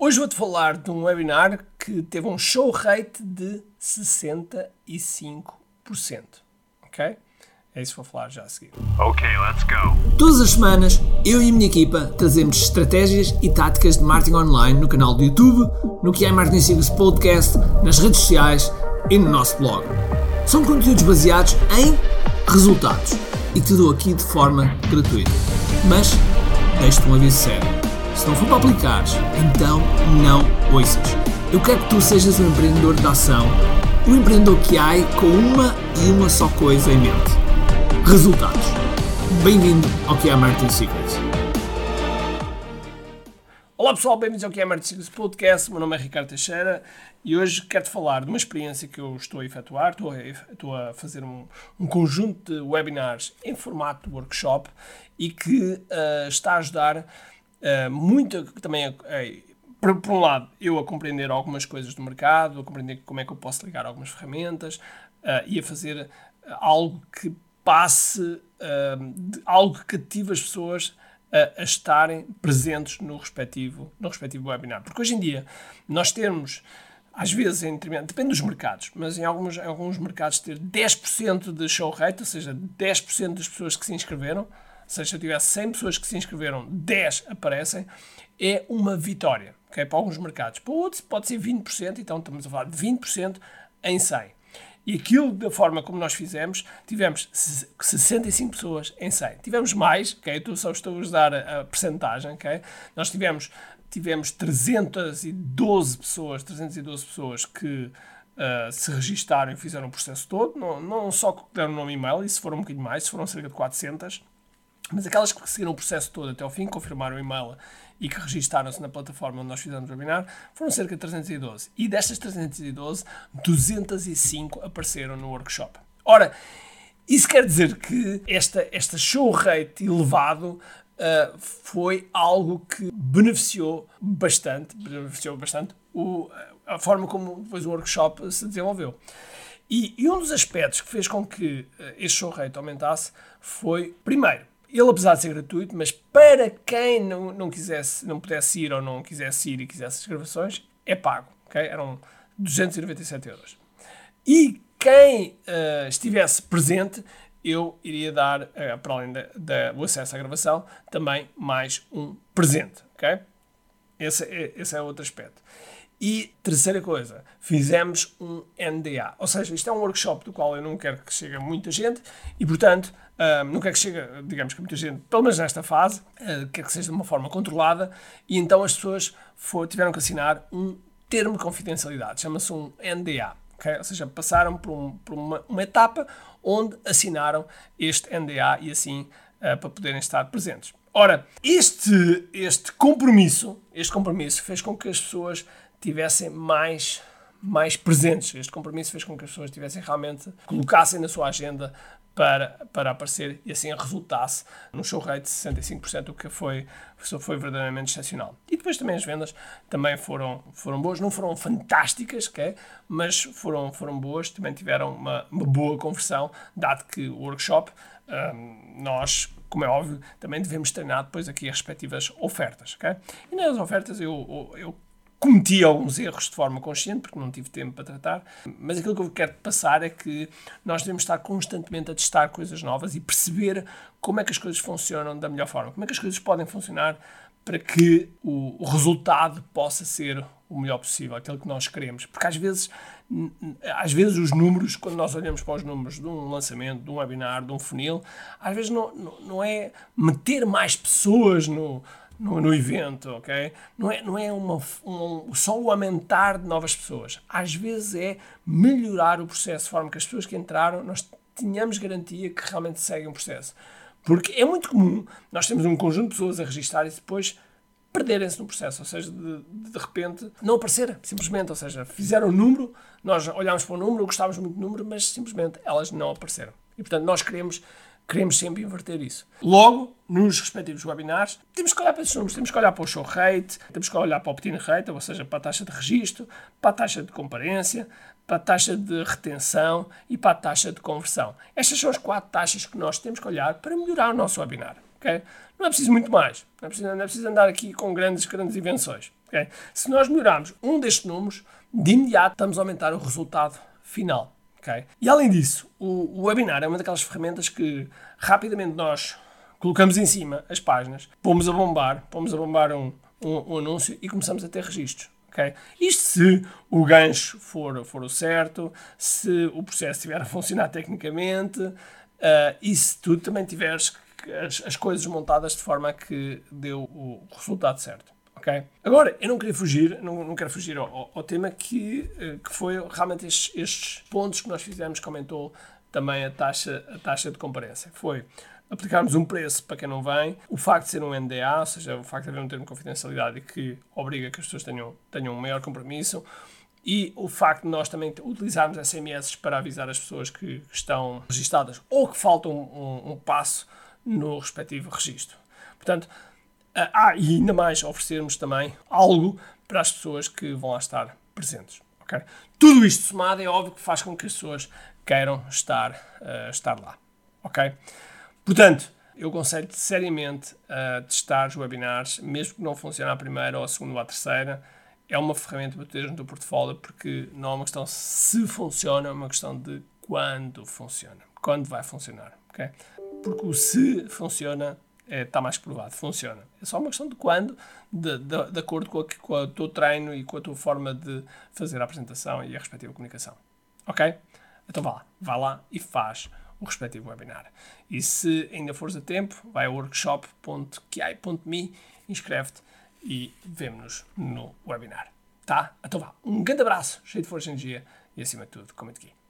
Hoje vou-te falar de um webinar que teve um show rate de 65%. Ok? É isso que vou falar já a seguir. Ok, let's go. Todas as semanas, eu e a minha equipa trazemos estratégias e táticas de marketing online no canal do YouTube, no que é Marketing Secrets Podcast, nas redes sociais e no nosso blog. São conteúdos baseados em resultados e te dou aqui de forma gratuita. Mas deixo-te um aviso sério se não for para aplicares, então não ouças. Eu quero que tu sejas um empreendedor de ação, um empreendedor que há com uma e uma só coisa em mente: resultados. Bem-vindo ao que é Marketing Secrets. Olá pessoal, bem-vindos ao que é Marketing Secrets Podcast. Meu nome é Ricardo Teixeira e hoje quero-te falar de uma experiência que eu estou a efetuar. Estou a, estou a fazer um, um, conjunto de webinars em formato de workshop e que uh, está a ajudar Uh, muito também, uh, por, por, um lado, eu a compreender algumas coisas do mercado, a compreender como é que eu posso ligar algumas ferramentas uh, e a fazer algo que passe, de, algo que cative as pessoas a, a, estarem presentes no respectivo, no respectivo webinar. Porque hoje em dia nós temos às vezes, em depende dos mercados, mas em alguns, em alguns mercados ter 10% de show rate, ou seja, 10% das pessoas que se inscreveram, seja, se eu tivesse 100 pessoas que se inscreveram, 10 aparecem, é uma vitória. Okay? Para alguns mercados. Para outros pode ser 20%, então estamos a falar de 20% em 100. E aquilo, da forma como nós fizemos, tivemos 65 pessoas em 100. Tivemos mais, ok? Tu só estou a usar a, a percentagem, ok? Nós tivemos, tivemos 312 pessoas, 312 pessoas que uh, se registaram e fizeram o processo todo, não, não só deram nome e-mail, se foram um bocadinho mais, foram cerca de 400, mas aquelas que seguiram o processo todo até ao fim, confirmaram o e-mail e que registaram-se na plataforma onde nós fizemos o webinar, foram cerca de 312. E destas 312, 205 apareceram no workshop. Ora, isso quer dizer que esta, esta show rate elevado uh, foi algo que beneficiou bastante, beneficiou bastante o, a forma como depois o workshop se desenvolveu. E, e um dos aspectos que fez com que uh, este show rate aumentasse foi, primeiro, ele, apesar de ser gratuito, mas para quem não, não quisesse, não pudesse ir ou não quisesse ir e quisesse as gravações, é pago. Okay? Eram 297 euros. E quem uh, estivesse presente, eu iria dar, uh, para além do acesso à gravação, também mais um presente. Okay? Esse, é, esse é outro aspecto. E terceira coisa, fizemos um NDA. Ou seja, isto é um workshop do qual eu não quero que chegue muita gente e, portanto, um, não quero que chegue, digamos que muita gente, pelo menos nesta fase, uh, quer que seja de uma forma controlada e então as pessoas for, tiveram que assinar um termo de confidencialidade, chama-se um NDA. Okay? Ou seja, passaram por, um, por uma, uma, etapa onde assinaram este NDA e assim uh, para poderem estar presentes. Ora, este, este compromisso, este compromisso fez com que as pessoas tivessem mais mais presentes. Este compromisso fez com que as pessoas tivessem realmente colocassem na sua agenda para, para aparecer e assim resultasse num show rate de 65%, o que foi, foi verdadeiramente excepcional. E depois também as vendas também foram, foram boas, não foram fantásticas, okay? mas foram, foram boas, também tiveram uma, uma boa conversão, dado que o workshop, um, nós como é óbvio, também devemos treinar depois aqui as respectivas ofertas. Okay? E nas ofertas eu, eu cometi alguns erros de forma consciente, porque não tive tempo para tratar, mas aquilo que eu quero passar é que nós devemos estar constantemente a testar coisas novas e perceber como é que as coisas funcionam da melhor forma, como é que as coisas podem funcionar para que o, resultado possa ser o melhor possível, aquilo que nós queremos. Porque às vezes, às vezes os números, quando nós olhamos para os números de um lançamento, de um webinar, de um funil, às vezes não, não, não é meter mais pessoas no, no, no evento, ok? Não é, não é uma, um, só o aumentar de novas pessoas. Às vezes é melhorar o processo, de forma que as pessoas que entraram, nós tenhamos garantia que realmente seguem o processo. Porque é muito comum nós temos um conjunto de pessoas a registrar e depois perderem-se no processo, ou seja, de, de repente não aparecer, simplesmente, ou seja, fizeram o número, nós olhámos para o número, gostávamos muito do número, mas simplesmente elas não apareceram. E portanto nós queremos Queremos sempre inverter isso. Logo, nos respectivos webinars, temos que olhar para esses números, temos que olhar para o show rate, temos que olhar para o opt-in rate, ou seja, para a taxa de registro, para a taxa de comparência, para a taxa de retenção e para a taxa de conversão. Estas são as quatro taxas que nós temos que olhar para melhorar o nosso webinar. Okay? Não é preciso muito mais. Não é preciso, não é preciso andar aqui com grandes, grandes invenções. Okay? Se nós melhorarmos um destes números, de imediato estamos a aumentar o resultado final. Okay? E além disso, o, o webinar é uma daquelas ferramentas que rapidamente nós colocamos em cima as páginas, pomos a bombar, pomos a bombar um, um, um anúncio e começamos a ter registros. Okay? Isto se o gancho for, for o certo, se o processo estiver a funcionar tecnicamente uh, e se tu também tiveres as, as coisas montadas de forma que deu o resultado certo. Okay? Agora, eu não queria fugir, não, não quero fugir ao, ao tema que, eh, que foi realmente estes, estes, pontos que nós fizemos, comentou também a taxa, a taxa de comparência. Foi aplicarmos um preço para quem não vem, o facto de ser um NDA, ou seja, o facto de haver um termo de confidencialidade que obriga que as pessoas tenham, tenham um maior compromisso, e o facto de nós também utilizarmos SMS para avisar as pessoas que estão registadas ou que falta um, um, um passo no respectivo registro. Portanto, ah, e ainda mais oferecermos também algo para as pessoas que vão lá estar presentes. Okay? Tudo isto somado é óbvio que faz com que as pessoas queiram estar, uh, estar lá. Ok? Portanto, eu aconselho-te seriamente a testar os webinars, mesmo que não funcione à primeira ou à segunda ou à terceira. É uma ferramenta para teres no teu portfólio, porque não é uma questão se funciona, é uma questão de quando funciona. Quando vai funcionar. Okay? Porque o se funciona é, está mais provado, funciona. É só uma questão de quando, de, de, de acordo com, a, com o teu treino e com a tua forma de fazer a apresentação e a respectiva comunicação. Ok? Então vá lá, vá lá e faz o respectivo webinar. E se ainda fores a tempo, vai a workshop.ki.me, inscreve-te e vemo-nos no webinar. Tá? Então vá, um grande abraço, cheio de força e energia e acima de tudo, comente aqui.